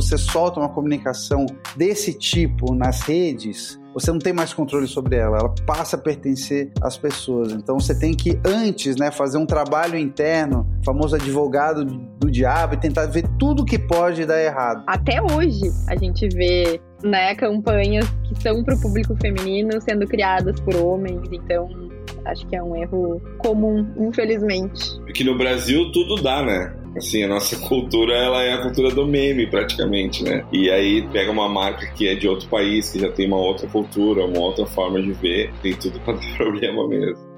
você solta uma comunicação desse tipo nas redes, você não tem mais controle sobre ela, ela passa a pertencer às pessoas. Então você tem que antes, né, fazer um trabalho interno, famoso advogado do diabo, e tentar ver tudo que pode dar errado. Até hoje a gente vê, né, campanhas que são para o público feminino sendo criadas por homens, então acho que é um erro comum, infelizmente. Aqui no Brasil tudo dá, né? Assim, a nossa cultura, ela é a cultura do meme, praticamente, né? E aí pega uma marca que é de outro país, que já tem uma outra cultura, uma outra forma de ver, tem tudo para dar problema mesmo.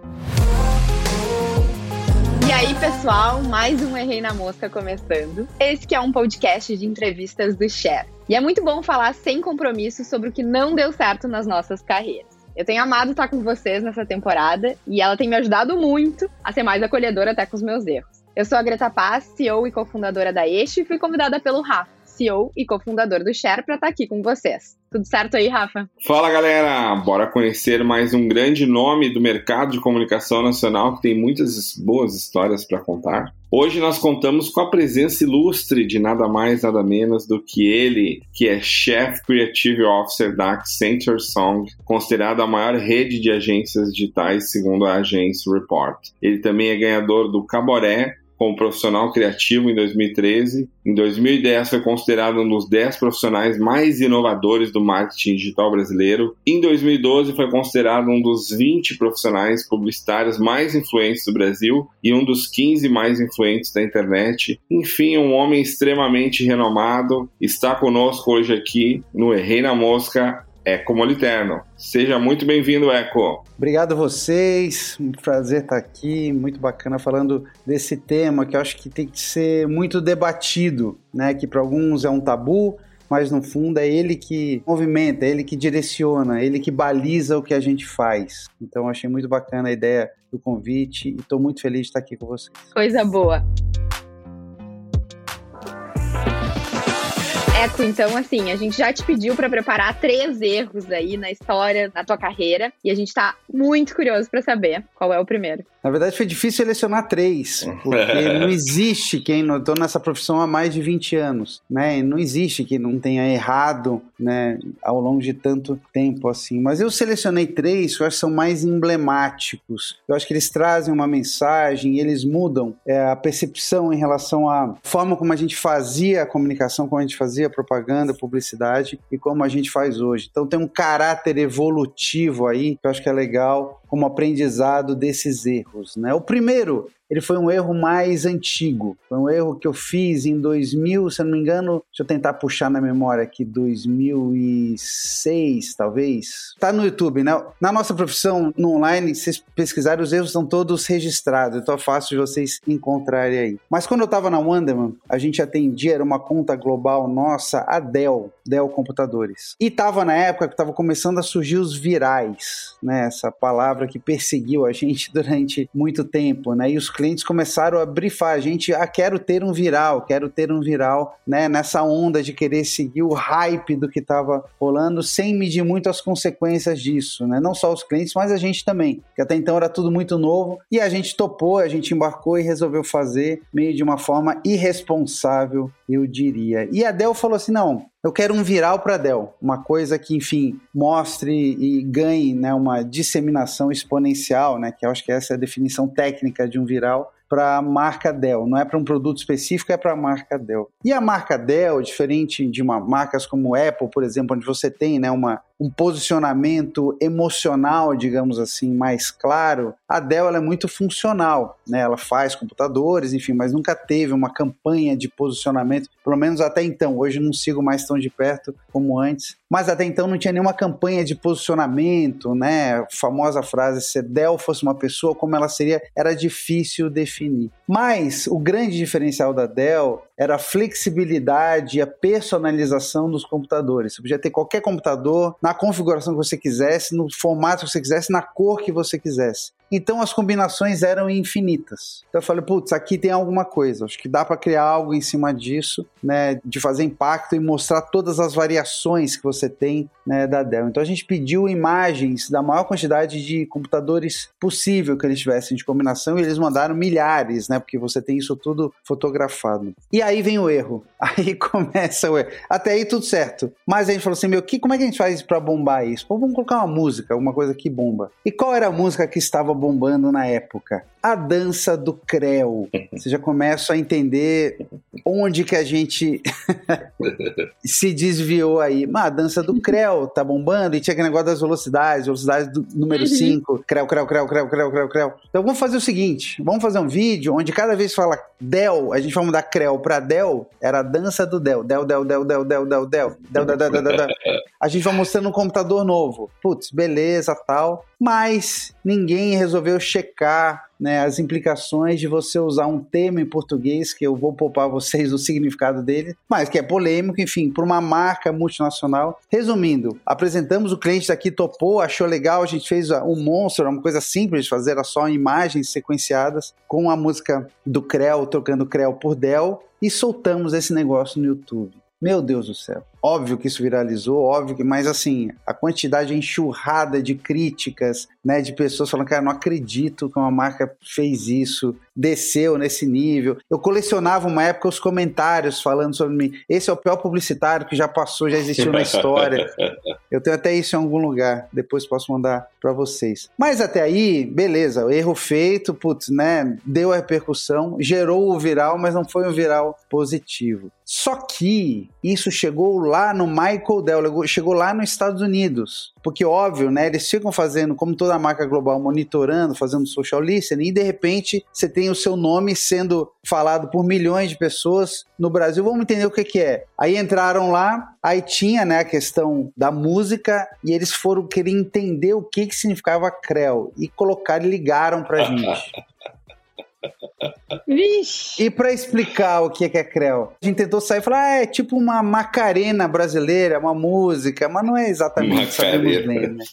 E aí, pessoal, mais um Errei na Mosca começando. Esse que é um podcast de entrevistas do Share. E é muito bom falar sem compromisso sobre o que não deu certo nas nossas carreiras. Eu tenho amado estar com vocês nessa temporada e ela tem me ajudado muito a ser mais acolhedora até com os meus erros. Eu sou a Greta Paz, CEO e cofundadora da Este e fui convidada pelo Rafa, CEO e cofundador do Share, para estar aqui com vocês. Tudo certo aí, Rafa? Fala, galera! Bora conhecer mais um grande nome do mercado de comunicação nacional que tem muitas boas histórias para contar. Hoje nós contamos com a presença ilustre de nada mais, nada menos do que ele, que é Chief Creative Officer da Accenture Song, considerada a maior rede de agências digitais segundo a agência Report. Ele também é ganhador do Caboré como profissional criativo em 2013. Em 2010 foi considerado um dos 10 profissionais mais inovadores do marketing digital brasileiro. Em 2012 foi considerado um dos 20 profissionais publicitários mais influentes do Brasil e um dos 15 mais influentes da internet. Enfim, um homem extremamente renomado está conosco hoje aqui no Errei na Mosca, Eco Moliterno. Seja muito bem-vindo, Eco. Obrigado a vocês, um prazer estar aqui, muito bacana falando desse tema que eu acho que tem que ser muito debatido, né? Que para alguns é um tabu, mas no fundo é ele que movimenta, é ele que direciona, é ele que baliza o que a gente faz. Então achei muito bacana a ideia do convite e estou muito feliz de estar aqui com vocês. Coisa boa. Eco, então, assim, a gente já te pediu para preparar três erros aí na história da tua carreira e a gente tá muito curioso para saber qual é o primeiro. Na verdade, foi difícil selecionar três, porque não existe quem. Eu tô nessa profissão há mais de 20 anos, né? Não existe quem não tenha errado, né, ao longo de tanto tempo assim. Mas eu selecionei três que eu acho que são mais emblemáticos. Eu acho que eles trazem uma mensagem, eles mudam é, a percepção em relação à forma como a gente fazia a comunicação, como a gente fazia propaganda, publicidade e como a gente faz hoje. Então tem um caráter evolutivo aí que eu acho que é legal como aprendizado desses erros. Né? O primeiro ele foi um erro mais antigo. Foi um erro que eu fiz em 2000, se eu não me engano, deixa eu tentar puxar na memória aqui, 2006, talvez. Tá no YouTube, né? Na nossa profissão, no online, vocês pesquisarem, os erros estão todos registrados, então é fácil de vocês encontrarem aí. Mas quando eu tava na Wonderman, a gente atendia, era uma conta global nossa, a Dell, Dell Computadores. E tava na época que tava começando a surgir os virais, né? Essa palavra que perseguiu a gente durante muito tempo, né? E os clientes começaram a brifar a gente, ah, quero ter um viral, quero ter um viral, né? Nessa onda de querer seguir o hype do que estava rolando, sem medir muito as consequências disso, né? Não só os clientes, mas a gente também, que até então era tudo muito novo e a gente topou, a gente embarcou e resolveu fazer meio de uma forma irresponsável, eu diria. E a Dell falou assim: não, eu quero um viral para Dell, uma coisa que, enfim, mostre e ganhe né, uma disseminação exponencial, né, que eu acho que essa é a definição técnica de um viral, para a marca Dell, não é para um produto específico, é para a marca Dell. E a marca Dell, diferente de uma, marcas como Apple, por exemplo, onde você tem né, uma, um posicionamento emocional, digamos assim, mais claro, a Dell é muito funcional, né? Ela faz computadores, enfim, mas nunca teve uma campanha de posicionamento, pelo menos até então. Hoje não sigo mais tão de perto como antes, mas até então não tinha nenhuma campanha de posicionamento, né? A famosa frase se Dell fosse uma pessoa, como ela seria, era difícil definir. Mas o grande diferencial da Dell era a flexibilidade e a personalização dos computadores. Você podia ter qualquer computador na configuração que você quisesse, no formato que você quisesse, na cor que você quisesse. Então as combinações eram infinitas. Então eu falei, putz, aqui tem alguma coisa. Acho que dá para criar algo em cima disso, né? De fazer impacto e mostrar todas as variações que você tem né, da Dell. Então a gente pediu imagens da maior quantidade de computadores possível que eles tivessem de combinação e eles mandaram milhares, né? Porque você tem isso tudo fotografado. E aí vem o erro. Aí começa o erro. Até aí tudo certo. Mas a gente falou assim, meu, que, como é que a gente faz para bombar isso? Pô, vamos colocar uma música, alguma coisa que bomba. E qual era a música que estava bombando na época? A dança do Creu. Você já começa a entender onde que a gente se desviou aí. Mas a dança do Creu tá bombando e tinha aquele negócio das velocidades, velocidade do número 5, uhum. Creu, Creu, Creu, Creu, Creu, Creu, Creu. Então vamos fazer o seguinte, vamos fazer um vídeo onde cada vez que fala Del, a gente vai mudar Creu para Del, era a dança do Del. Del, Del, Del, Del, Del, Del, Del, Del, Del, Del, Del, Del. A gente vai mostrando um computador novo. Putz, beleza, tal. Mas ninguém resolveu checar né, as implicações de você usar um termo em português, que eu vou poupar vocês o significado dele, mas que é polêmico, enfim, por uma marca multinacional. Resumindo, apresentamos o cliente daqui, topou, achou legal, a gente fez um monstro, uma coisa simples de fazer, era só imagens sequenciadas com a música do Creu, trocando Creu por Dell, e soltamos esse negócio no YouTube. Meu Deus do céu. Óbvio que isso viralizou, óbvio que, mas assim, a quantidade enxurrada de críticas, né, de pessoas falando, cara, não acredito que uma marca fez isso, desceu nesse nível. Eu colecionava uma época os comentários falando sobre mim. Esse é o pior publicitário que já passou, já existiu na história. Eu tenho até isso em algum lugar, depois posso mandar para vocês. Mas até aí, beleza, erro feito, putz, né, deu a repercussão, gerou o viral, mas não foi um viral positivo. Só que isso chegou lá no Michael Dell, chegou lá nos Estados Unidos. Porque, óbvio, né, eles ficam fazendo, como toda marca global, monitorando, fazendo social listening, e de repente você tem o seu nome sendo falado por milhões de pessoas no Brasil. Vamos entender o que, que é. Aí entraram lá, aí tinha né, a questão da música, e eles foram querer entender o que, que significava Creu, e colocaram ligaram pra gente. Vixe. E para explicar o que é, é Creu, a gente tentou sair e falar, ah, é tipo uma Macarena brasileira, uma música, mas não é exatamente, sabemos bem, né?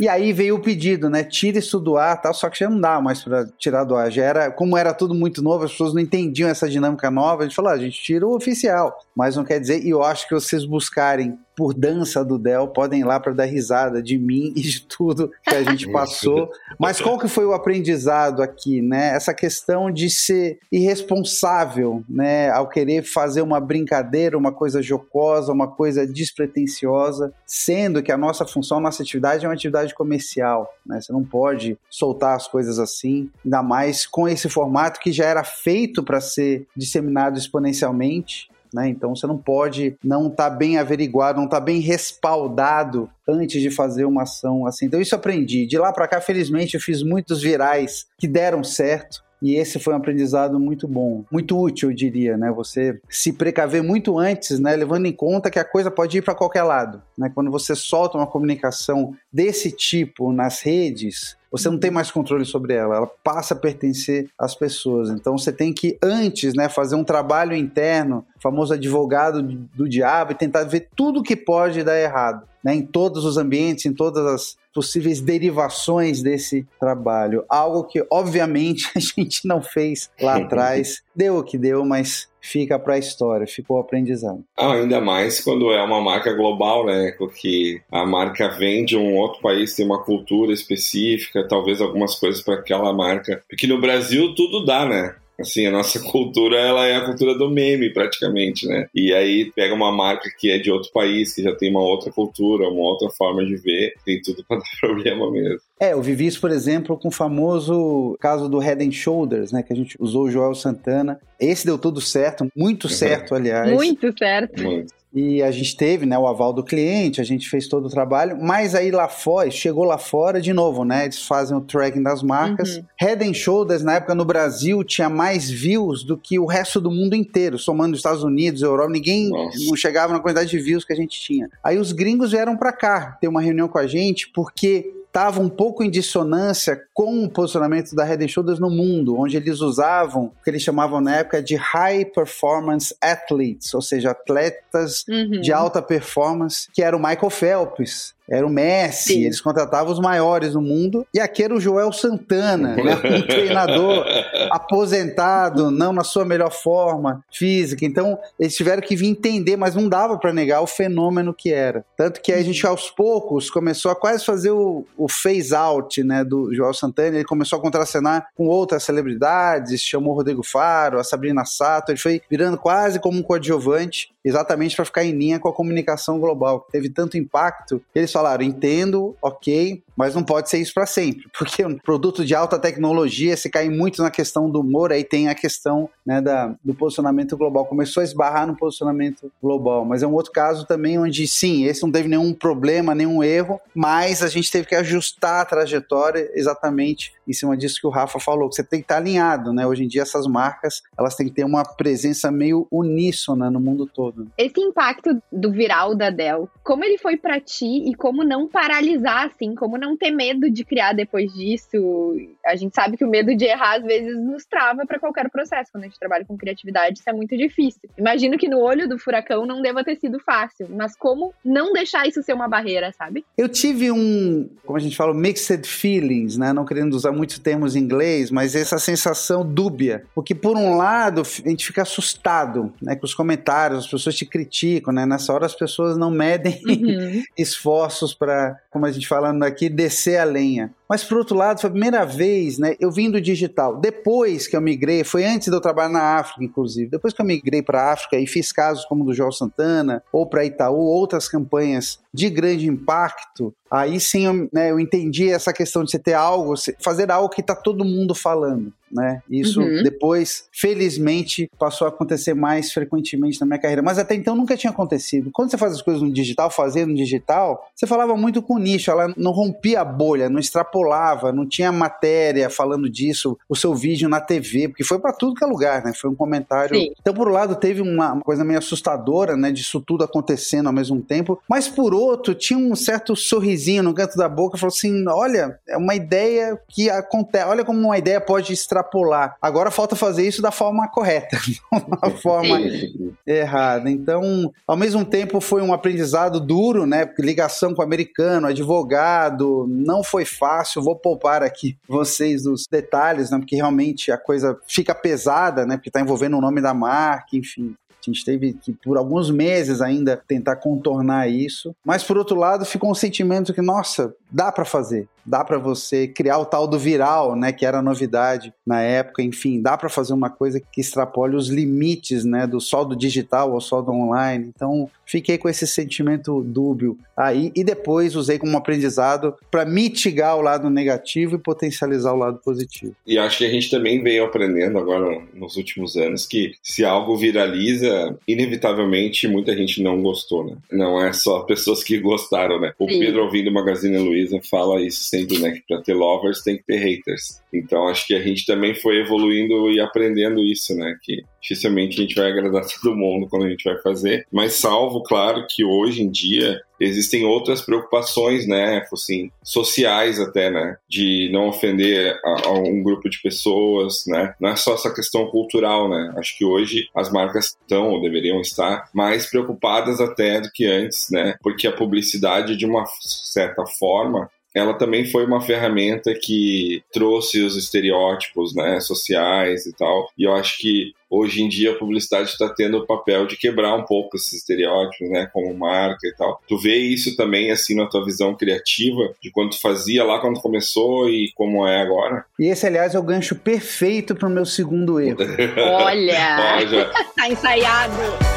E aí veio o pedido, né? Tira isso do ar, tal, só que já não dá mais para tirar do ar. Já era, como era tudo muito novo, as pessoas não entendiam essa dinâmica nova, a gente falou, ah, a gente tira o oficial. Mas não quer dizer, e eu acho que vocês buscarem por dança do Del, podem ir lá para dar risada de mim e de tudo que a gente passou. Mas qual que foi o aprendizado aqui, né? Essa questão de ser irresponsável, né, ao querer fazer uma brincadeira, uma coisa jocosa, uma coisa despretensiosa, sendo que a nossa função, a nossa atividade é uma atividade comercial, né? Você não pode soltar as coisas assim, ainda mais com esse formato que já era feito para ser disseminado exponencialmente né? Então você não pode não estar tá bem averiguado, não estar tá bem respaldado antes de fazer uma ação assim. Então isso aprendi. De lá para cá, felizmente, eu fiz muitos virais que deram certo. E esse foi um aprendizado muito bom, muito útil, eu diria, né? Você se precaver muito antes, né? Levando em conta que a coisa pode ir para qualquer lado, né? Quando você solta uma comunicação desse tipo nas redes, você não tem mais controle sobre ela, ela passa a pertencer às pessoas. Então você tem que antes, né, fazer um trabalho interno, famoso advogado do diabo e tentar ver tudo que pode dar errado, né, em todos os ambientes, em todas as possíveis derivações desse trabalho. Algo que obviamente a gente não fez lá atrás. Deu o que deu, mas fica para a história, ficou aprendizado. Ah, ainda mais quando é uma marca global, né? Porque a marca vem de um outro país, tem uma cultura específica, talvez algumas coisas para aquela marca. Porque no Brasil tudo dá, né? Assim, a nossa cultura, ela é a cultura do meme, praticamente, né? E aí pega uma marca que é de outro país, que já tem uma outra cultura, uma outra forma de ver, tem tudo para dar problema mesmo. É, eu vivi isso, por exemplo, com o famoso caso do Head and Shoulders, né? Que a gente usou o Joel Santana. Esse deu tudo certo, muito uhum. certo, aliás. Muito certo. Muito. E a gente teve né, o aval do cliente, a gente fez todo o trabalho, mas aí lá fora, chegou lá fora de novo, né? Eles fazem o tracking das marcas. Uhum. Head and Shoulders, na época no Brasil, tinha mais views do que o resto do mundo inteiro, somando os Estados Unidos, Europa, ninguém Nossa. não chegava na quantidade de views que a gente tinha. Aí os gringos vieram para cá ter uma reunião com a gente, porque estava um pouco em dissonância com o posicionamento da Head Shoulders no mundo, onde eles usavam o que eles chamavam na época de High Performance Athletes, ou seja, atletas uhum. de alta performance, que era o Michael Phelps, era o Messi, Sim. eles contratavam os maiores do mundo. E aqui era o Joel Santana, né? um treinador aposentado, não na sua melhor forma física. Então, eles tiveram que vir entender, mas não dava para negar o fenômeno que era. Tanto que a gente, aos poucos, começou a quase fazer o, o phase-out né, do Joel Santana. Ele começou a contracenar com outras celebridades, chamou o Rodrigo Faro, a Sabrina Sato. Ele foi virando quase como um coadjuvante, exatamente para ficar em linha com a comunicação global. Teve tanto impacto, eles falaram falaram: entendo, ok, mas não pode ser isso para sempre, porque um produto de alta tecnologia se cai muito na questão do humor, aí tem a questão né, da, do posicionamento global. Começou a esbarrar no posicionamento global, mas é um outro caso também onde, sim, esse não teve nenhum problema, nenhum erro, mas a gente teve que ajustar a trajetória exatamente em cima disso que o Rafa falou, que você tem que estar alinhado, né? Hoje em dia essas marcas, elas têm que ter uma presença meio uníssona no mundo todo. Esse impacto do viral da Dell, como ele foi para ti e como não paralisar assim, como não ter medo de criar depois disso? A gente sabe que o medo de errar às vezes nos trava para qualquer processo. Quando a gente trabalha com criatividade, isso é muito difícil. Imagino que no olho do furacão não deva ter sido fácil, mas como não deixar isso ser uma barreira, sabe? Eu tive um, como a gente fala, mixed feelings, né? Não querendo usar muitos termos em inglês, mas essa sensação dúbia. Porque, por um lado, a gente fica assustado né, com os comentários, as pessoas te criticam, né? Nessa hora as pessoas não medem uhum. esforços para, como a gente falando aqui, descer a lenha. Mas por outro lado, foi a primeira vez, né? Eu vim do digital. Depois que eu migrei, foi antes de eu trabalhar na África, inclusive. Depois que eu migrei para a África e fiz casos como do João Santana, ou para Itaú, outras campanhas de grande impacto, aí sim eu, né, eu entendi essa questão de você ter algo, fazer algo que está todo mundo falando. Né? Isso uhum. depois, felizmente, passou a acontecer mais frequentemente na minha carreira. Mas até então nunca tinha acontecido. Quando você faz as coisas no digital, fazendo no digital, você falava muito com o nicho, ela não rompia a bolha, não extrapolava não tinha matéria falando disso, o seu vídeo na TV, porque foi para tudo que é lugar, né? Foi um comentário. Sim. Então, por um lado, teve uma, coisa meio assustadora, né? Disso tudo acontecendo ao mesmo tempo, mas por outro, tinha um certo sorrisinho no canto da boca, falou assim: olha, é uma ideia que acontece, olha como uma ideia pode extrapolar. Agora falta fazer isso da forma correta, não da forma errada. Então, ao mesmo tempo, foi um aprendizado duro, né? Ligação com o americano, advogado, não foi fácil fácil, vou poupar aqui vocês dos detalhes, né? Porque realmente a coisa fica pesada, né? Porque está envolvendo o nome da marca, enfim. A gente teve que, por alguns meses ainda, tentar contornar isso. Mas, por outro lado, ficou um sentimento que, nossa, dá para fazer dá para você criar o tal do viral, né, que era novidade na época, enfim, dá para fazer uma coisa que extrapole os limites, né, do só do digital ou só do online. Então, fiquei com esse sentimento dúbio aí e depois usei como aprendizado para mitigar o lado negativo e potencializar o lado positivo. E acho que a gente também veio aprendendo agora nos últimos anos que se algo viraliza, inevitavelmente muita gente não gostou, né? Não é só pessoas que gostaram, né? O Sim. Pedro ouvindo Magazine Luiza fala isso sempre, né? Que para ter lovers tem que ter haters. Então acho que a gente também foi evoluindo e aprendendo isso, né? Que dificilmente a gente vai agradar todo mundo quando a gente vai fazer. Mas salvo, claro, que hoje em dia existem outras preocupações, né, assim, sociais até, né, de não ofender a, a, um grupo de pessoas, né, não é só essa questão cultural, né, acho que hoje as marcas estão ou deveriam estar mais preocupadas até do que antes, né, porque a publicidade de uma certa forma ela também foi uma ferramenta que trouxe os estereótipos né, sociais e tal. E eu acho que hoje em dia a publicidade está tendo o papel de quebrar um pouco esses estereótipos, né, como marca e tal. Tu vê isso também assim na tua visão criativa de quando tu fazia lá quando começou e como é agora? E esse, aliás, é o gancho perfeito para o meu segundo erro. Olha, Olha. tá ensaiado.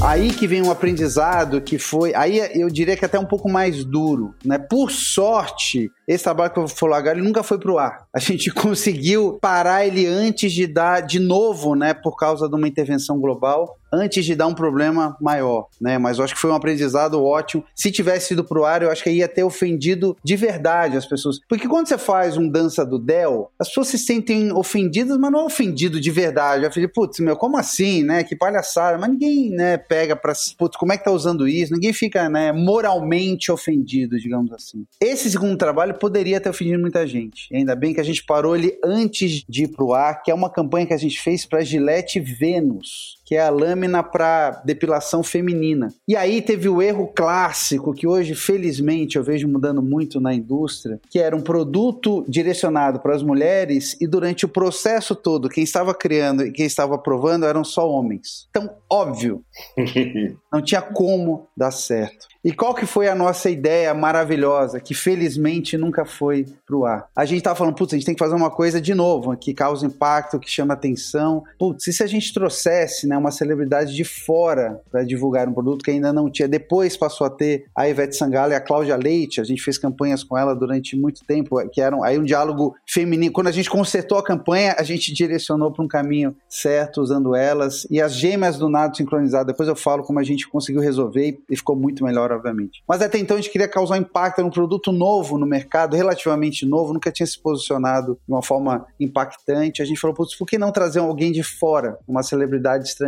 Aí que vem um aprendizado que foi, aí eu diria que até um pouco mais duro, né? Por sorte, esse trabalho que eu vou falar agora, ele nunca foi pro ar. A gente conseguiu parar ele antes de dar de novo, né, por causa de uma intervenção global antes de dar um problema maior, né? Mas eu acho que foi um aprendizado ótimo. Se tivesse ido pro ar, eu acho que ia ter ofendido de verdade as pessoas. Porque quando você faz um dança do Del, as pessoas se sentem ofendidas, mas não é ofendido de verdade. Eu falei, putz, meu, como assim, né? Que palhaçada. Mas ninguém, né, pega pra. Putz, como é que tá usando isso? Ninguém fica, né, moralmente ofendido, digamos assim. Esse segundo trabalho poderia ter ofendido muita gente. Ainda bem que a gente parou ele antes de ir pro ar, que é uma campanha que a gente fez pra Gillette Venus que é a lâmina para depilação feminina. E aí teve o erro clássico que hoje, felizmente, eu vejo mudando muito na indústria, que era um produto direcionado para as mulheres e durante o processo todo, quem estava criando e quem estava aprovando eram só homens. Então, óbvio, não tinha como dar certo. E qual que foi a nossa ideia maravilhosa, que felizmente nunca foi pro ar? A gente tava falando, putz, a gente tem que fazer uma coisa de novo, que causa impacto, que chama atenção. Putz, e se a gente trouxesse né, uma celebridade de fora para divulgar um produto que ainda não tinha? Depois passou a ter a Ivete Sangalo e a Cláudia Leite, a gente fez campanhas com ela durante muito tempo, que eram aí um diálogo feminino. Quando a gente consertou a campanha, a gente direcionou para um caminho certo, usando elas. E as gêmeas do nado sincronizado, depois eu falo como a gente conseguiu resolver e ficou muito melhor obviamente. Mas até então a gente queria causar um impacto num produto novo no mercado, relativamente novo, nunca tinha se posicionado de uma forma impactante. A gente falou, putz, por que não trazer alguém de fora, uma celebridade estrangeira,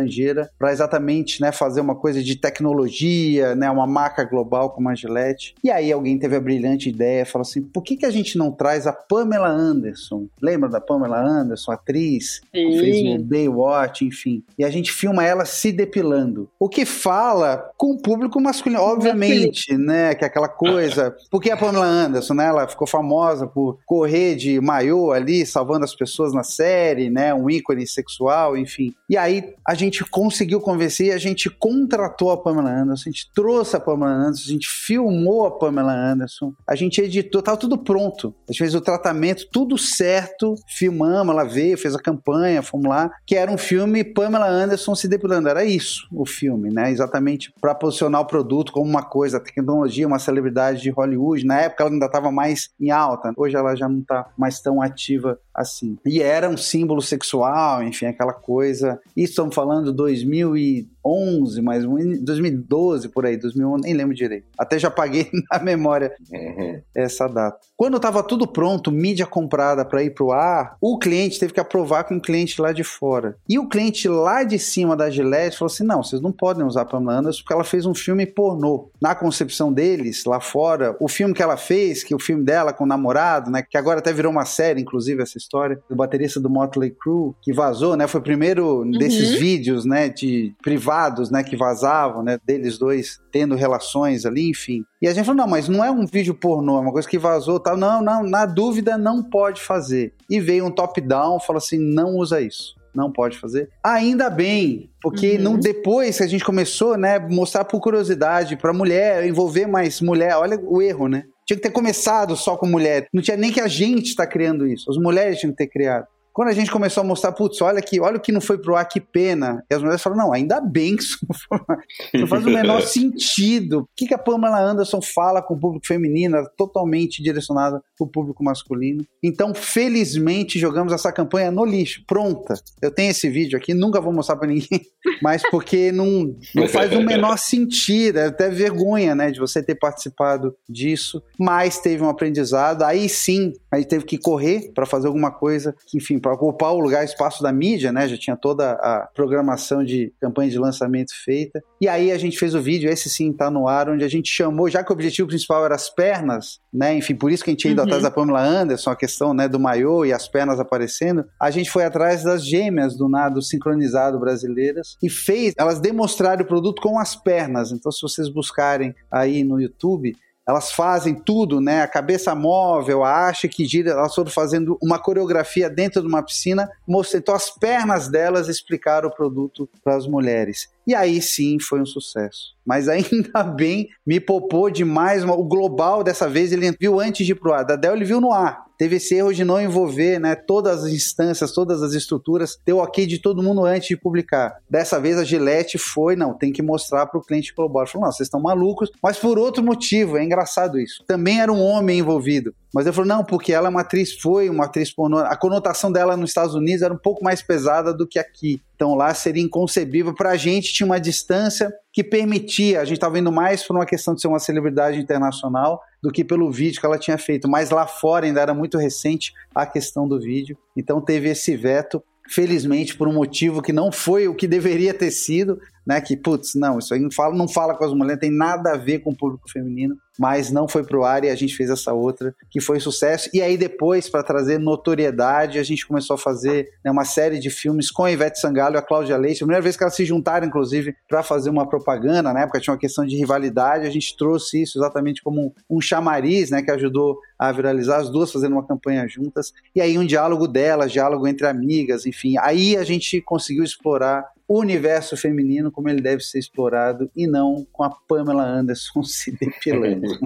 para exatamente né, fazer uma coisa de tecnologia, né, uma marca global como a Gillette? E aí alguém teve a brilhante ideia, falou assim, por que, que a gente não traz a Pamela Anderson? Lembra da Pamela Anderson, atriz? Sim. Fez o Baywatch, enfim. E a gente filma ela se depilando. O que fala com o público masculino, obviamente Obviamente, né? Que é aquela coisa. Porque a Pamela Anderson, né? Ela ficou famosa por correr de maiô ali, salvando as pessoas na série, né? Um ícone sexual, enfim. E aí a gente conseguiu convencer e a gente contratou a Pamela Anderson, a gente trouxe a Pamela Anderson, a gente filmou a Pamela Anderson, a gente editou, tava tudo pronto. A gente fez o tratamento, tudo certo, filmamos, ela veio, fez a campanha, fomos lá, que era um filme Pamela Anderson se depilando. Era isso o filme, né? Exatamente para posicionar o produto como uma coisa, a tecnologia, uma celebridade de Hollywood. Na época ela ainda estava mais em alta, hoje ela já não está mais tão ativa assim. E era um símbolo sexual, enfim, aquela coisa. Isso estamos falando falando 2000 e 2011, mas 2012 por aí, 2011, nem lembro direito. Até já paguei na memória uhum. essa data. Quando estava tudo pronto, mídia comprada para ir para o ar, o cliente teve que aprovar com o cliente lá de fora. E o cliente lá de cima da Gillette falou assim: não, vocês não podem usar a Pamela Anderson porque ela fez um filme pornô. Na concepção deles, lá fora, o filme que ela fez, que é o filme dela com o namorado, né, que agora até virou uma série, inclusive, essa história, do baterista do Motley Crue, que vazou, né? Foi o primeiro uhum. desses vídeos, né, de privados, né, que vazavam, né, deles dois tendo relações ali, enfim. E a gente falou, não, mas não é um vídeo pornô, é uma coisa que vazou, tal. Não, não, na dúvida não pode fazer. E veio um top-down, falou assim, não usa isso não pode fazer. Ainda bem, porque uhum. não depois que a gente começou, né, mostrar por curiosidade para mulher, envolver mais mulher, olha o erro, né? Tinha que ter começado só com mulher. Não tinha nem que a gente está criando isso. As mulheres tinham que ter criado. Quando a gente começou a mostrar, putz, olha aqui, olha o que não foi pro ar, que pena. E as mulheres falaram, não, ainda bem que isso não, foi, não faz o menor sentido. O que, que a Pamela Anderson fala com o público feminino? Era totalmente direcionada para o público masculino. Então, felizmente, jogamos essa campanha no lixo, pronta. Eu tenho esse vídeo aqui, nunca vou mostrar para ninguém, mas porque não, não faz o menor sentido, é até vergonha, né, de você ter participado disso. Mas teve um aprendizado, aí sim, aí teve que correr para fazer alguma coisa que, enfim, para ocupar o lugar, espaço da mídia, né? Já tinha toda a programação de campanha de lançamento feita. E aí a gente fez o vídeo, esse sim tá no ar, onde a gente chamou, já que o objetivo principal era as pernas, né? Enfim, por isso que a gente ia indo uhum. atrás da Pamela Anderson, a questão né, do maiô e as pernas aparecendo. A gente foi atrás das gêmeas do nado sincronizado brasileiras e fez elas demonstrarem o produto com as pernas. Então, se vocês buscarem aí no YouTube, elas fazem tudo, né? A cabeça móvel, a haste que gira, elas foram fazendo uma coreografia dentro de uma piscina, mostrando então as pernas delas explicaram o produto para as mulheres. E aí sim foi um sucesso. Mas ainda bem, me popou demais. O global dessa vez ele viu antes de ir pro ar. Da Dell ele viu no ar teve esse erro de não envolver né, todas as instâncias, todas as estruturas, ter o ok de todo mundo antes de publicar. Dessa vez a Gillette foi, não, tem que mostrar para o cliente global. Falou, não, vocês estão malucos, mas por outro motivo, é engraçado isso. Também era um homem envolvido. Mas ele falou, não, porque ela é uma atriz, foi uma atriz pornô. A conotação dela nos Estados Unidos era um pouco mais pesada do que aqui. Então lá seria inconcebível. Para a gente tinha uma distância que permitia, a gente estava indo mais por uma questão de ser uma celebridade internacional do que pelo vídeo que ela tinha feito. Mas lá fora ainda era muito recente a questão do vídeo. Então teve esse veto felizmente por um motivo que não foi o que deveria ter sido, né? Que, putz, não, isso aí não fala, não fala com as mulheres, tem nada a ver com o público feminino, mas não foi pro ar e a gente fez essa outra, que foi sucesso. E aí depois, para trazer notoriedade, a gente começou a fazer né, uma série de filmes com a Ivete Sangalo e a Cláudia Leite. A primeira vez que elas se juntaram, inclusive, para fazer uma propaganda, na época tinha uma questão de rivalidade, a gente trouxe isso exatamente como um chamariz, né? Que ajudou a viralizar as duas fazendo uma campanha juntas. E aí um diálogo delas, diálogo entre amigas, enfim. Aí a gente conseguiu explorar o universo feminino como ele deve ser explorado e não com a Pamela Anderson se depilando.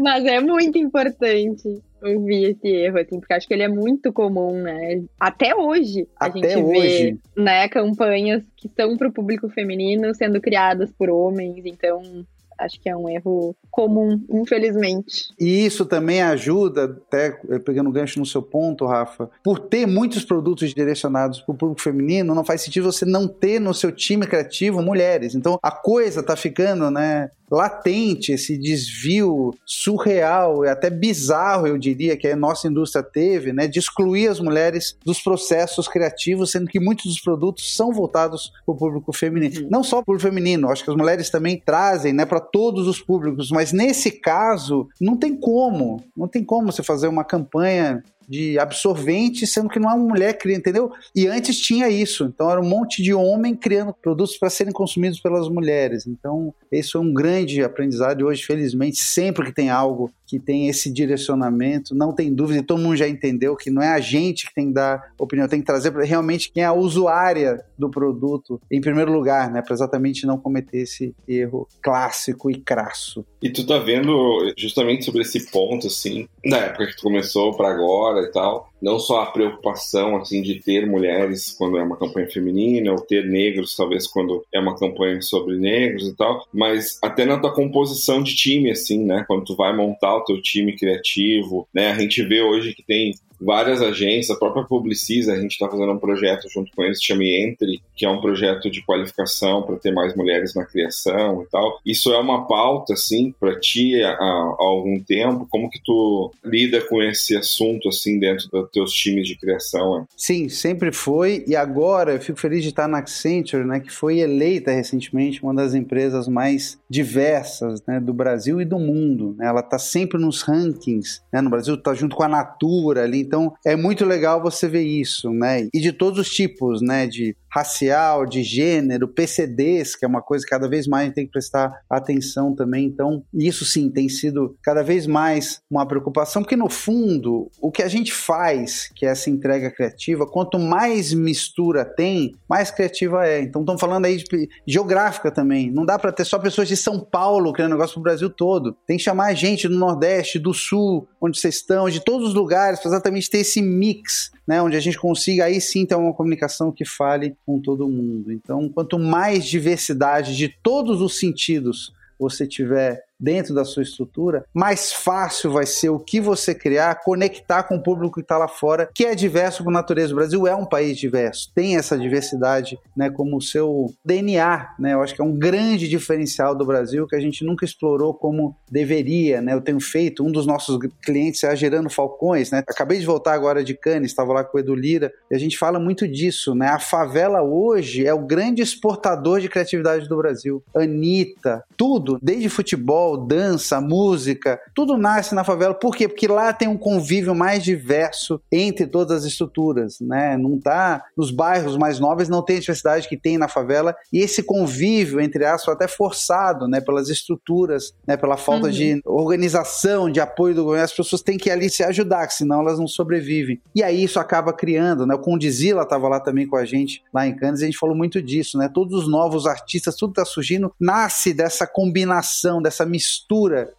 Mas é muito importante ouvir esse erro, assim, porque acho que ele é muito comum, né? Até hoje a Até gente hoje. vê né, campanhas que são para o público feminino sendo criadas por homens, então acho que é um erro comum, infelizmente. E isso também ajuda, até pegando gancho no seu ponto, Rafa, por ter muitos produtos direcionados para o público feminino, não faz sentido você não ter no seu time criativo mulheres. Então a coisa tá ficando, né? Latente, esse desvio surreal e até bizarro, eu diria, que a nossa indústria teve, né, de excluir as mulheres dos processos criativos, sendo que muitos dos produtos são voltados para o público feminino. Uhum. Não só para o feminino, acho que as mulheres também trazem né, para todos os públicos, mas nesse caso, não tem como, não tem como você fazer uma campanha de absorvente, sendo que não é uma mulher criando, entendeu? E antes tinha isso, então era um monte de homem criando produtos para serem consumidos pelas mulheres. Então, esse é um grande aprendizado e hoje, felizmente, sempre que tem algo que tem esse direcionamento, não tem dúvida, e todo mundo já entendeu que não é a gente que tem que dar opinião, tem que trazer realmente quem é a usuária do produto em primeiro lugar, né, para exatamente não cometer esse erro clássico e crasso. E tu tá vendo justamente sobre esse ponto, assim, da época que tu começou para agora e tal, não só a preocupação assim de ter mulheres quando é uma campanha feminina ou ter negros talvez quando é uma campanha sobre negros e tal, mas até na tua composição de time assim, né? Quando tu vai montar o teu time criativo, né? A gente vê hoje que tem várias agências, a própria Publicis, a gente está fazendo um projeto junto com eles, chama Entre, que é um projeto de qualificação para ter mais mulheres na criação e tal. Isso é uma pauta, assim, para ti há, há, algum tempo? Como que tu lida com esse assunto, assim, dentro teus times de criação? É? Sim, sempre foi, e agora eu fico feliz de estar na Accenture, né, que foi eleita recentemente uma das empresas mais diversas, né, do Brasil e do mundo. Né? Ela está sempre nos rankings, né? no Brasil está junto com a Natura ali, então é muito legal você ver isso, né? E de todos os tipos, né? De racial, de gênero, PCDs, que é uma coisa que cada vez mais a gente tem que prestar atenção também. Então, isso sim tem sido cada vez mais uma preocupação, porque no fundo, o que a gente faz, que é essa entrega criativa, quanto mais mistura tem, mais criativa é. Então, estamos falando aí de geográfica também. Não dá para ter só pessoas de São Paulo criando negócio para o Brasil todo. Tem que chamar gente do Nordeste, do Sul, onde vocês estão, de todos os lugares, para exatamente ter esse mix, né? Onde a gente consiga aí sim ter uma comunicação que fale com todo mundo. Então, quanto mais diversidade de todos os sentidos você tiver dentro da sua estrutura, mais fácil vai ser o que você criar conectar com o público que está lá fora, que é diverso por natureza. O Brasil é um país diverso, tem essa diversidade né, como o seu DNA. Né? Eu acho que é um grande diferencial do Brasil que a gente nunca explorou como deveria. Né? Eu tenho feito, um dos nossos clientes é a Gerando Falcões. Né? Acabei de voltar agora de Cannes, estava lá com o Edu Lira, e a gente fala muito disso. Né? A favela hoje é o grande exportador de criatividade do Brasil. Anitta, tudo, desde futebol, futebol, dança, música, tudo nasce na favela. Por quê? Porque lá tem um convívio mais diverso entre todas as estruturas, né? Não tá nos bairros mais nobres, não tem a diversidade que tem na favela e esse convívio entre aspas até forçado, né, pelas estruturas, né, pela falta uhum. de organização, de apoio do governo, as pessoas têm que ali se ajudar, senão elas não sobrevivem. E aí isso acaba criando, né? O Condizila estava lá também com a gente lá em Cannes, e a gente falou muito disso, né? Todos os novos artistas, tudo está surgindo, nasce dessa combinação, dessa mistura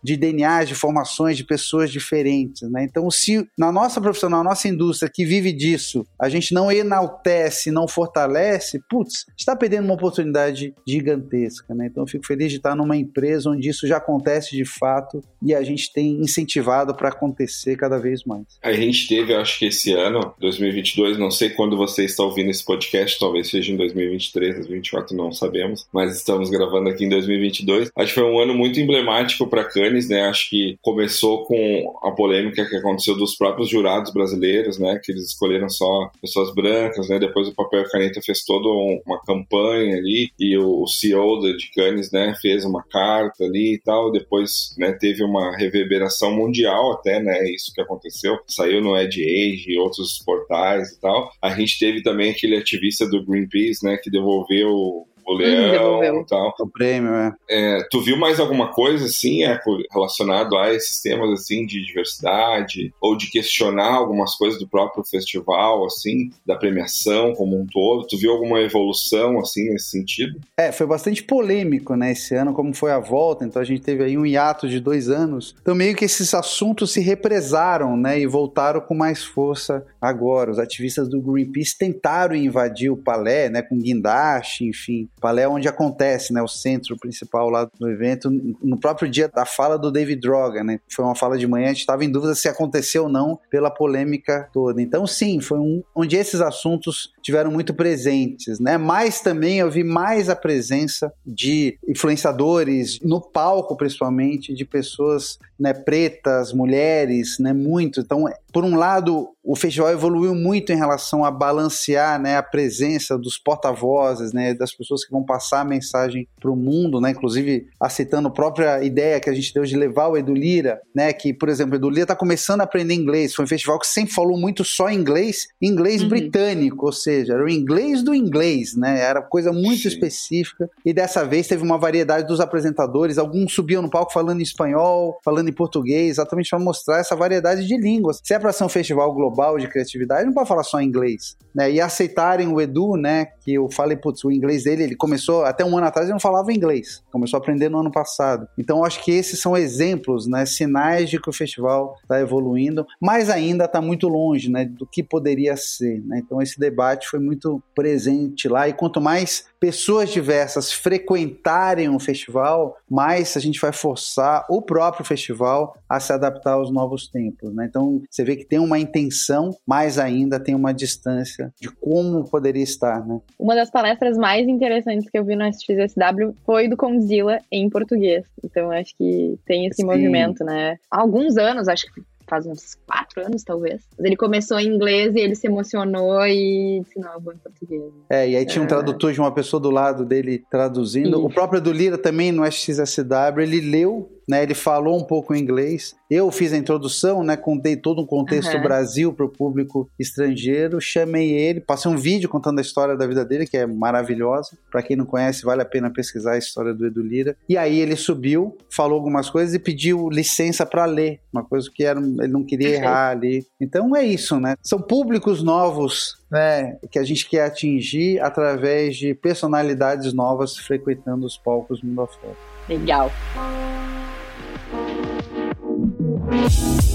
de DNA, de formações de pessoas diferentes, né? Então, se na nossa profissão, na nossa indústria que vive disso, a gente não enaltece, não fortalece, putz, está perdendo uma oportunidade gigantesca, né? Então, eu fico feliz de estar numa empresa onde isso já acontece de fato e a gente tem incentivado para acontecer cada vez mais. A gente teve, acho que esse ano, 2022, não sei quando você está ouvindo esse podcast, talvez seja em 2023, 2024, não sabemos, mas estamos gravando aqui em 2022. Acho que foi um ano muito emblemático para Cannes, né? Acho que começou com a polêmica que aconteceu dos próprios jurados brasileiros, né? Que eles escolheram só pessoas brancas, né? Depois o Papel Caneta fez toda uma campanha ali e o CEO de Cannes, né? Fez uma carta ali e tal. Depois, né? Teve uma reverberação mundial até, né? Isso que aconteceu. Saiu no Edge Age e outros portais e tal. A gente teve também aquele ativista do Greenpeace, né? Que devolveu o leão e tal. O prêmio, é. é. Tu viu mais alguma coisa, assim, é, relacionado a esses temas, assim, de diversidade? Ou de questionar algumas coisas do próprio festival, assim, da premiação como um todo? Tu viu alguma evolução, assim, nesse sentido? É, foi bastante polêmico, né, esse ano, como foi a volta, então a gente teve aí um hiato de dois anos. Então meio que esses assuntos se represaram, né, e voltaram com mais força agora. Os ativistas do Greenpeace tentaram invadir o palé, né, com guindaste, enfim, Palé onde acontece, né, o centro principal lá do evento, no próprio dia da fala do David Droga, né, foi uma fala de manhã, a gente estava em dúvida se aconteceu ou não pela polêmica toda. Então, sim, foi um onde esses assuntos tiveram muito presentes, né, mas também eu vi mais a presença de influenciadores no palco, principalmente, de pessoas, né, pretas, mulheres, né, muito. Então, por um lado, o festival evoluiu muito em relação a balancear né, a presença dos porta-vozes, né, das pessoas que vão passar a mensagem para o mundo, né, inclusive aceitando a própria ideia que a gente deu de levar o Edu Lira, né, que, por exemplo, o Edu Lira está começando a aprender inglês, foi um festival que sempre falou muito só inglês, inglês uhum. britânico, ou seja, era o inglês do inglês, né, era coisa muito Sim. específica, e dessa vez teve uma variedade dos apresentadores, alguns subiam no palco falando em espanhol, falando em português, exatamente para mostrar essa variedade de línguas. Se é para ser um festival global, de criatividade, não pode falar só inglês. Né? E aceitarem o Edu, né? Que eu falei, putz, o inglês dele, ele começou, até um ano atrás ele não falava inglês. Começou a aprender no ano passado. Então acho que esses são exemplos, né? Sinais de que o festival está evoluindo, mas ainda está muito longe, né? Do que poderia ser. Né? Então esse debate foi muito presente lá. E quanto mais pessoas diversas frequentarem o festival, mais a gente vai forçar o próprio festival a se adaptar aos novos tempos. Né? Então você vê que tem uma intenção, mas ainda tem uma distância de como poderia estar. Né? Uma das palestras mais interessantes que eu vi no SXSW foi do Condzilla em português. Então acho que tem esse Sim. movimento, né? Há alguns anos, acho que faz uns quatro anos, talvez. Mas ele começou em inglês e ele se emocionou e disse, não, eu vou em português. É, e aí tinha um é. tradutor de uma pessoa do lado dele traduzindo. O próprio do Lira também no SXSW, ele leu né? Ele falou um pouco em inglês. Eu fiz a introdução, né? Contei todo um contexto uhum. Brasil para o público estrangeiro. Chamei ele, passei um vídeo contando a história da vida dele, que é maravilhosa. Para quem não conhece, vale a pena pesquisar a história do Edu Lira. E aí ele subiu, falou algumas coisas e pediu licença para ler, uma coisa que era, ele não queria errar ali. Então é isso, né? São públicos novos né, que a gente quer atingir através de personalidades novas frequentando os palcos mundo afora. Legal.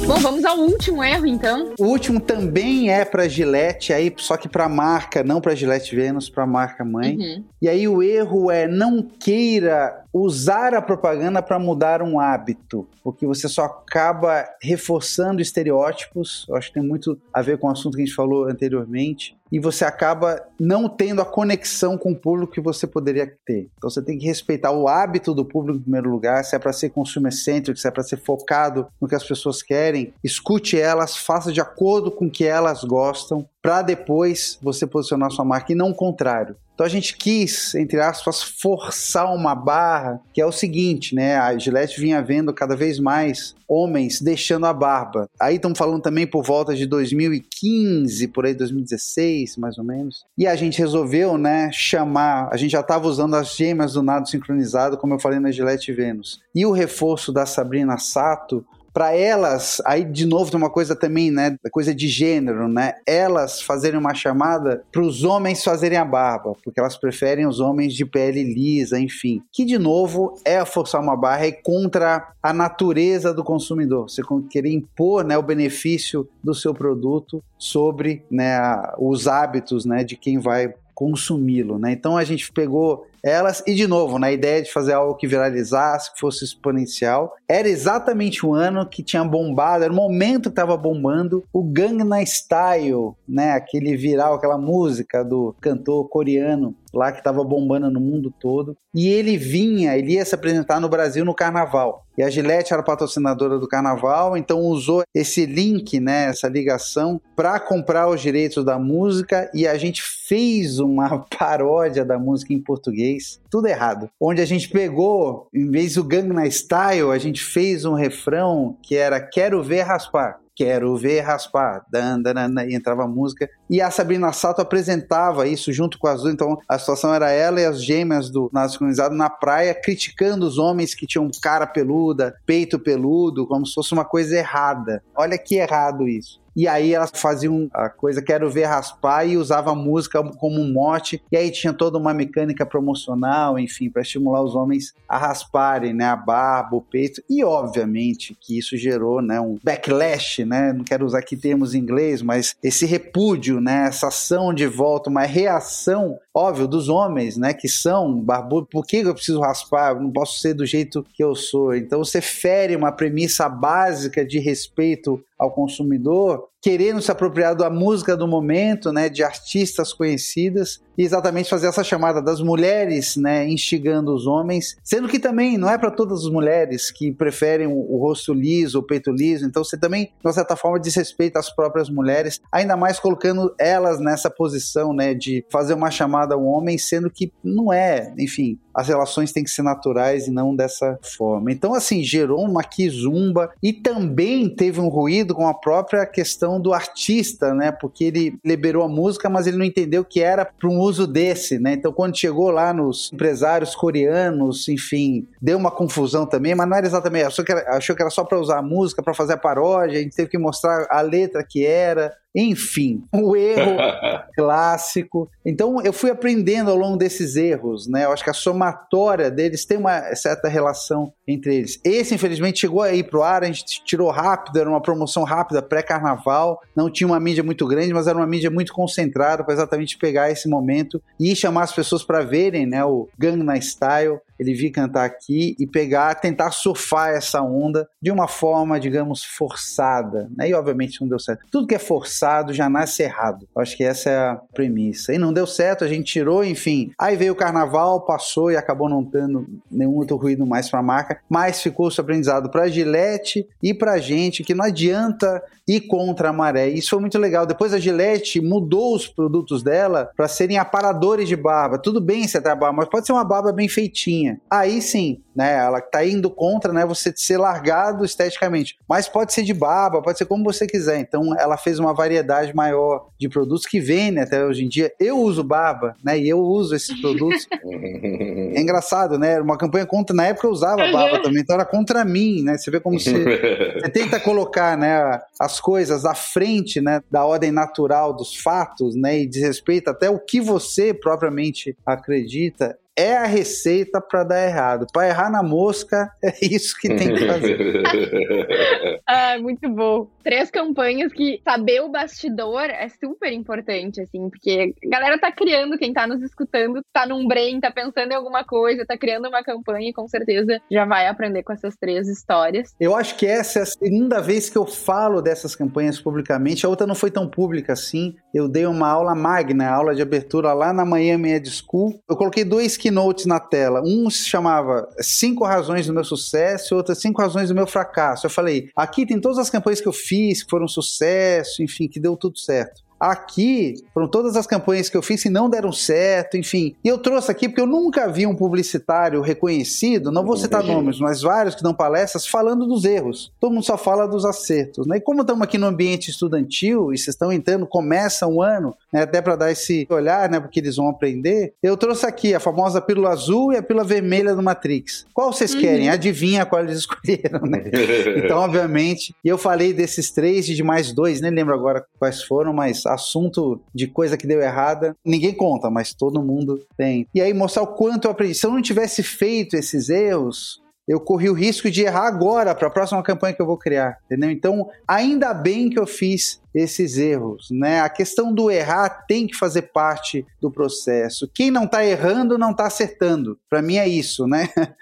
Bom, vamos ao último erro, então. O último também é para Gillette, aí só que para marca, não para Gillette Venus, para marca mãe. Uhum. E aí o erro é não queira usar a propaganda para mudar um hábito, porque você só acaba reforçando estereótipos. Eu acho que tem muito a ver com o assunto que a gente falou anteriormente e você acaba não tendo a conexão com o público que você poderia ter. Então você tem que respeitar o hábito do público em primeiro lugar, se é para ser consumer cêntrico, se é para ser focado no que as pessoas querem, escute elas, faça de acordo com o que elas gostam, para depois você posicionar sua marca e não o contrário. Então a gente quis, entre aspas, forçar uma barra, que é o seguinte, né? A Gillette vinha vendo cada vez mais homens deixando a barba. Aí estamos falando também por volta de 2015, por aí 2016, mais ou menos. E a gente resolveu, né, chamar, a gente já estava usando as gêmeas do nado sincronizado, como eu falei na Gillette Venus. E o reforço da Sabrina Sato para elas, aí de novo tem uma coisa também, né, coisa de gênero, né? Elas fazerem uma chamada para os homens fazerem a barba, porque elas preferem os homens de pele lisa, enfim. Que de novo é forçar uma barra e contra a natureza do consumidor. Você querer impor, né, o benefício do seu produto sobre, né, os hábitos, né, de quem vai consumi-lo, né? Então a gente pegou elas e de novo, na ideia de fazer algo que viralizasse, que fosse exponencial, era exatamente o ano que tinha bombado, era o momento que estava bombando o Gangnam Style, né? Aquele viral, aquela música do cantor coreano lá que estava bombando no mundo todo. E ele vinha, ele ia se apresentar no Brasil no carnaval. E a Gillette era patrocinadora do carnaval, então usou esse link, né, essa ligação, para comprar os direitos da música e a gente fez uma paródia da música em português, tudo errado. Onde a gente pegou, em vez do Gangnam Style, a gente fez um refrão que era Quero ver raspar quero ver raspar, dan, dan, dan, e entrava a música. E a Sabrina Sato apresentava isso junto com as duas, então a situação era ela e as gêmeas do Nada Sincronizado na praia, criticando os homens que tinham cara peluda, peito peludo, como se fosse uma coisa errada. Olha que errado isso. E aí elas faziam a coisa quero ver raspar e usava a música como um mote. E aí tinha toda uma mecânica promocional, enfim, para estimular os homens a rasparem, né, a barba, o peito. E obviamente que isso gerou, né, um backlash, né? Não quero usar aqui termos em inglês, mas esse repúdio, né, essa ação de volta, uma reação óbvio, dos homens, né, que são barbudos. Por que eu preciso raspar? Eu não posso ser do jeito que eu sou. Então você fere uma premissa básica de respeito ao consumidor, querendo se apropriar da música do momento, né, de artistas conhecidas, e exatamente fazer essa chamada das mulheres, né, instigando os homens, sendo que também não é para todas as mulheres que preferem o, rosto liso, o peito liso, então você também, de certa forma, desrespeita as próprias mulheres, ainda mais colocando elas nessa posição, né, de fazer uma chamada ao homem, sendo que não é, enfim, as relações têm que ser naturais e não dessa forma. Então, assim, gerou uma quizumba e também teve um ruído com a própria questão do artista, né? Porque ele liberou a música, mas ele não entendeu que era para um uso desse, né? Então, quando chegou lá nos empresários coreanos, enfim, deu uma confusão também, mas não era exatamente. Achou que era, achou que era só para usar a música, para fazer a paródia, a gente teve que mostrar a letra que era. Enfim, o erro clássico. Então eu fui aprendendo ao longo desses erros, né? Eu acho que a somatória deles tem uma certa relação entre eles. Esse, infelizmente, chegou aí pro ar, a gente tirou rápido, era uma promoção rápida, pré-carnaval, não tinha uma mídia muito grande, mas era uma mídia muito concentrada para exatamente pegar esse momento e chamar as pessoas para verem, né, o Gangnam Style ele vir cantar aqui e pegar, tentar surfar essa onda de uma forma, digamos, forçada. Né? E obviamente não deu certo. Tudo que é forçado já nasce errado. Acho que essa é a premissa. E não deu certo, a gente tirou, enfim. Aí veio o carnaval, passou e acabou não tendo nenhum outro ruído mais para a marca, mas ficou o aprendizado para a Gillette e para a gente que não adianta ir contra a maré. Isso foi muito legal. Depois a Gillette mudou os produtos dela para serem aparadores de barba. Tudo bem você ter barba, mas pode ser uma barba bem feitinha Aí sim, né? Ela tá indo contra, né? Você ser largado esteticamente. Mas pode ser de barba, pode ser como você quiser. Então ela fez uma variedade maior de produtos que vende né, até hoje em dia. Eu uso barba, né? E eu uso esses produtos. é engraçado, né? Uma campanha contra. Na época eu usava barba também, então era contra mim, né? Você vê como você, você tenta colocar, né? As coisas à frente, né? Da ordem natural dos fatos, né? E desrespeita até o que você propriamente acredita é a receita para dar errado. Para errar na mosca, é isso que tem que fazer. ah, muito bom. Três campanhas que saber o bastidor é super importante, assim, porque a galera tá criando, quem tá nos escutando, tá num brain, tá pensando em alguma coisa, tá criando uma campanha e com certeza já vai aprender com essas três histórias. Eu acho que essa é a segunda vez que eu falo dessas campanhas publicamente. A outra não foi tão pública assim. Eu dei uma aula magna, aula de abertura lá na Miami Ed School. Eu coloquei dois keynotes na tela. Um se chamava Cinco Razões do Meu Sucesso outro Cinco Razões do Meu Fracasso. Eu falei, aqui tem todas as campanhas que eu fiz, que foram sucesso, enfim, que deu tudo certo. Aqui foram todas as campanhas que eu fiz e não deram certo, enfim. E eu trouxe aqui porque eu nunca vi um publicitário reconhecido, não vou citar nomes, mas vários que dão palestras falando dos erros. Todo mundo só fala dos acertos, né? E como estamos aqui no ambiente estudantil e vocês estão entrando, começa um ano, né, até para dar esse olhar, né, porque eles vão aprender. Eu trouxe aqui a famosa pílula azul e a pílula vermelha do Matrix. Qual vocês uhum. querem? Adivinha qual eles escolheram, né? então, obviamente, eu falei desses três e de mais dois, nem lembro agora quais foram, mas assunto de coisa que deu errada, ninguém conta, mas todo mundo tem. E aí mostrar o quanto eu aprendi. Se eu não tivesse feito esses erros, eu corri o risco de errar agora para a próxima campanha que eu vou criar, entendeu? Então, ainda bem que eu fiz esses erros, né? A questão do errar tem que fazer parte do processo. Quem não está errando não está acertando. Para mim é isso, né?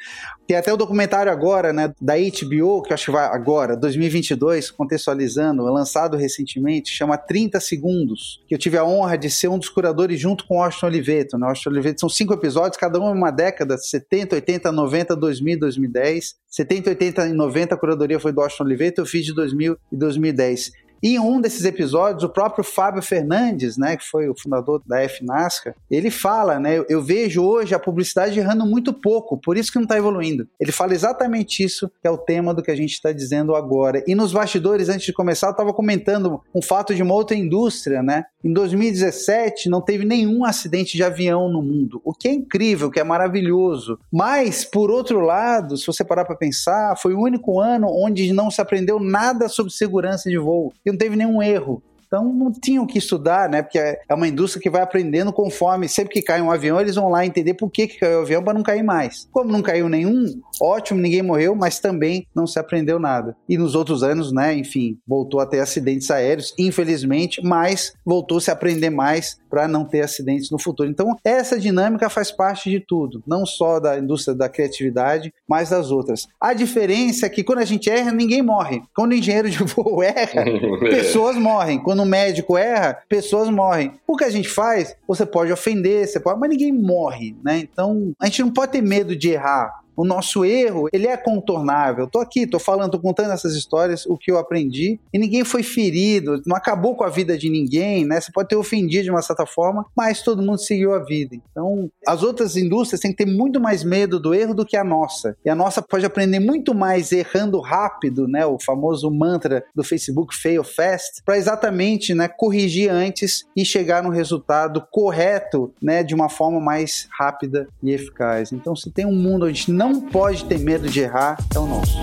Tem até o documentário agora, né, da HBO, que acho que vai agora, 2022, contextualizando, lançado recentemente, chama 30 Segundos, que eu tive a honra de ser um dos curadores junto com o Austin Oliveto, né? Austin Oliveto são cinco episódios, cada um é uma década, 70, 80, 90, 2000, 2010. 70, 80 e 90 a curadoria foi do Austin Oliveto, eu fiz de 2000 e 2010. E em um desses episódios, o próprio Fábio Fernandes, né, que foi o fundador da FNASCA, ele fala, né, eu vejo hoje a publicidade errando muito pouco, por isso que não está evoluindo. Ele fala exatamente isso, que é o tema do que a gente está dizendo agora. E nos bastidores, antes de começar, eu estava comentando um fato de uma outra indústria, né? Em 2017, não teve nenhum acidente de avião no mundo, o que é incrível, o que é maravilhoso. Mas, por outro lado, se você parar para pensar, foi o único ano onde não se aprendeu nada sobre segurança de voo que não teve nenhum erro. Então não tinham que estudar, né? Porque é uma indústria que vai aprendendo conforme. Sempre que cai um avião, eles vão lá entender por que, que caiu o avião para não cair mais. Como não caiu nenhum, ótimo, ninguém morreu, mas também não se aprendeu nada. E nos outros anos, né, enfim, voltou a ter acidentes aéreos, infelizmente, mas voltou -se a aprender mais para não ter acidentes no futuro. Então, essa dinâmica faz parte de tudo, não só da indústria da criatividade, mas das outras. A diferença é que quando a gente erra, ninguém morre. Quando o engenheiro de voo erra, pessoas morrem. Quando quando um médico erra, pessoas morrem. O que a gente faz, você pode ofender, você pode, mas ninguém morre, né? Então, a gente não pode ter medo de errar o nosso erro, ele é contornável. Tô aqui, tô falando, tô contando essas histórias, o que eu aprendi, e ninguém foi ferido, não acabou com a vida de ninguém, né? Você pode ter ofendido de uma certa forma, mas todo mundo seguiu a vida. Então, as outras indústrias têm que ter muito mais medo do erro do que a nossa. E a nossa pode aprender muito mais errando rápido, né? O famoso mantra do Facebook fail fast, para exatamente, né, corrigir antes e chegar no resultado correto, né, de uma forma mais rápida e eficaz. Então, se tem um mundo onde não não pode ter medo de errar é o nosso.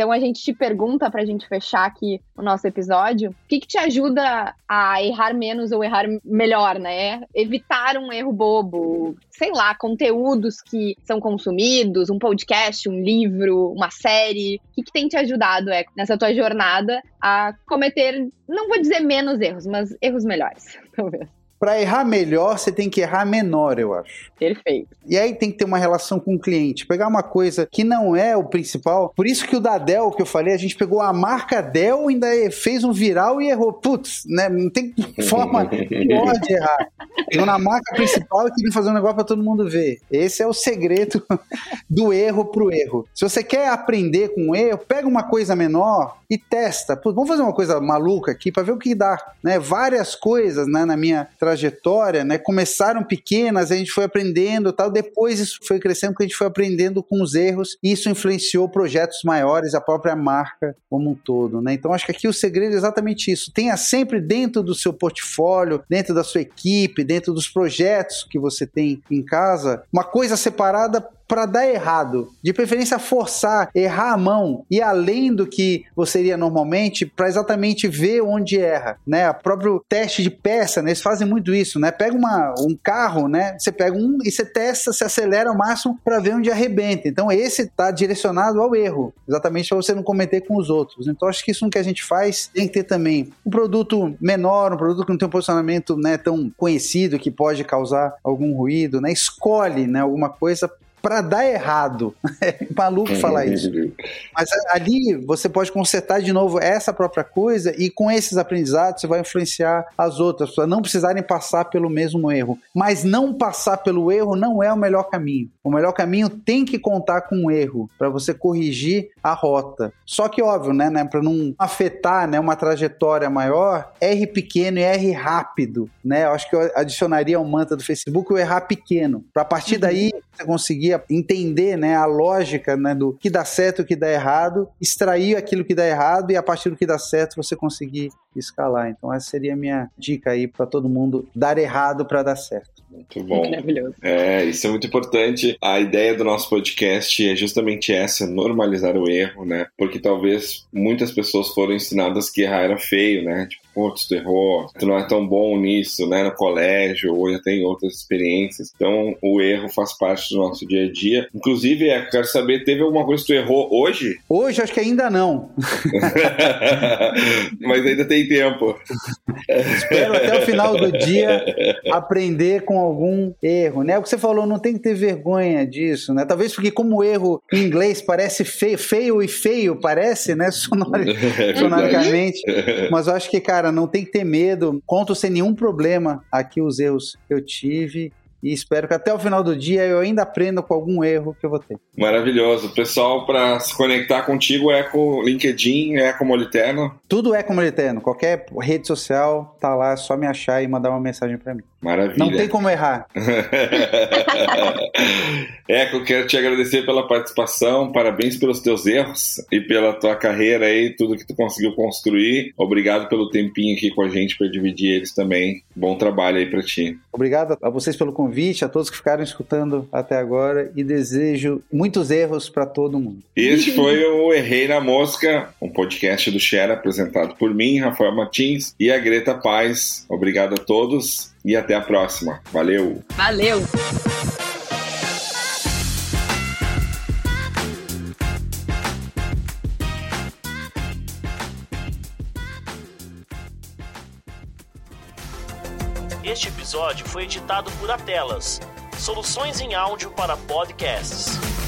Então a gente te pergunta para a gente fechar aqui o nosso episódio, o que, que te ajuda a errar menos ou errar melhor, né? Evitar um erro bobo, sei lá, conteúdos que são consumidos, um podcast, um livro, uma série. O que, que tem te ajudado é, nessa tua jornada a cometer, não vou dizer menos erros, mas erros melhores, talvez. Para errar melhor, você tem que errar menor, eu acho. Perfeito. E aí tem que ter uma relação com o cliente. Pegar uma coisa que não é o principal. Por isso que o da Dell, que eu falei, a gente pegou a marca Dell, ainda fez um viral e errou. Putz, né? Não tem forma pior de errar. Pegou na marca principal e queria fazer um negócio para todo mundo ver. Esse é o segredo do erro pro erro. Se você quer aprender com o erro, pega uma coisa menor e testa. Putz, vamos fazer uma coisa maluca aqui para ver o que dá. Né? Várias coisas né, na minha trajetória, né, começaram pequenas, a gente foi aprendendo, tal, depois isso foi crescendo porque a gente foi aprendendo com os erros e isso influenciou projetos maiores, a própria marca como um todo, né? Então acho que aqui o segredo é exatamente isso. Tenha sempre dentro do seu portfólio, dentro da sua equipe, dentro dos projetos que você tem em casa, uma coisa separada para dar errado. De preferência, forçar, errar a mão e além do que você iria normalmente, para exatamente ver onde erra, né? O próprio teste de peça, né? Eles fazem muito isso, né? Pega uma, um carro, né? Você pega um e você testa, se acelera ao máximo para ver onde arrebenta. Então, esse está direcionado ao erro, exatamente para você não cometer com os outros. Então, acho que isso que a gente faz tem que ter também um produto menor, um produto que não tem um posicionamento né, tão conhecido que pode causar algum ruído, né? Escolhe né, alguma coisa para dar errado. É maluco falar isso. Mas ali você pode consertar de novo essa própria coisa e com esses aprendizados você vai influenciar as outras para não precisarem passar pelo mesmo erro. Mas não passar pelo erro não é o melhor caminho. O melhor caminho tem que contar com um erro para você corrigir a rota. Só que óbvio, né, né para não afetar, né, uma trajetória maior, R pequeno e R rápido, né? Eu acho que eu adicionaria ao mantra do Facebook o errar pequeno. Para a partir uhum. daí você conseguir entender, né, a lógica, né, do que dá certo e o que dá errado, extrair aquilo que dá errado e a partir do que dá certo você conseguir escalar. Então essa seria a minha dica aí para todo mundo dar errado para dar certo. Muito bom. Maravilhoso. É, isso é muito importante. A ideia do nosso podcast é justamente essa, normalizar o erro, né? Porque talvez muitas pessoas foram ensinadas que errar era feio, né? Tipo, putz, tu errou, tu não é tão bom nisso, né? No colégio, ou já tem outras experiências. Então, o erro faz parte do nosso dia a dia. Inclusive, é, quero saber, teve alguma coisa que tu errou hoje? Hoje, acho que ainda não. Mas ainda tem tempo. Espero até o final do dia aprender com algum erro, né? O que você falou, não tem que ter vergonha disso, né? Talvez porque como erro em inglês parece feio, feio e feio parece, né? É sonoricamente. Mas eu acho que, cara, não tem que ter medo. Conto sem nenhum problema aqui os erros que eu tive e espero que até o final do dia eu ainda aprenda com algum erro que eu vou ter. Maravilhoso. Pessoal, para se conectar contigo é com LinkedIn, é com Moliterno? Tudo é com Moliterno. Qualquer rede social tá lá, é só me achar e mandar uma mensagem para mim. Maravilha. Não tem como errar. Eco, eu quero te agradecer pela participação, parabéns pelos teus erros e pela tua carreira aí, tudo que tu conseguiu construir. Obrigado pelo tempinho aqui com a gente para dividir eles também. Bom trabalho aí para ti. Obrigado a vocês pelo convite, a todos que ficaram escutando até agora e desejo muitos erros para todo mundo. Este foi o Errei na Mosca, um podcast do Share apresentado por mim, Rafael Martins e a Greta Paz. Obrigado a todos e até a próxima. Valeu! Valeu! Este episódio foi editado por Atelas, soluções em áudio para podcasts.